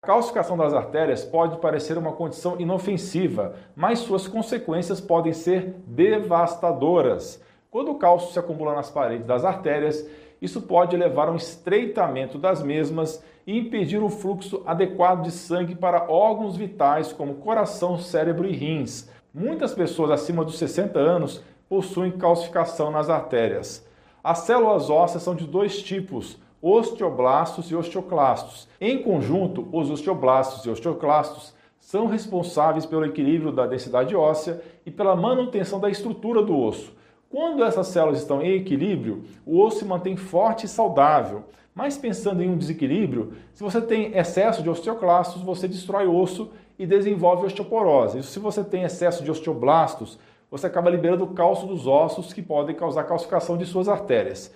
A calcificação das artérias pode parecer uma condição inofensiva, mas suas consequências podem ser devastadoras. Quando o cálcio se acumula nas paredes das artérias, isso pode levar a um estreitamento das mesmas e impedir o fluxo adequado de sangue para órgãos vitais como coração, cérebro e rins. Muitas pessoas acima dos 60 anos possuem calcificação nas artérias. As células ósseas são de dois tipos, osteoblastos e osteoclastos. Em conjunto, os osteoblastos e osteoclastos são responsáveis pelo equilíbrio da densidade óssea e pela manutenção da estrutura do osso. Quando essas células estão em equilíbrio, o osso se mantém forte e saudável. Mas pensando em um desequilíbrio, se você tem excesso de osteoclastos, você destrói o osso e desenvolve osteoporose. Se você tem excesso de osteoblastos, você acaba liberando o cálcio dos ossos que podem causar calcificação de suas artérias.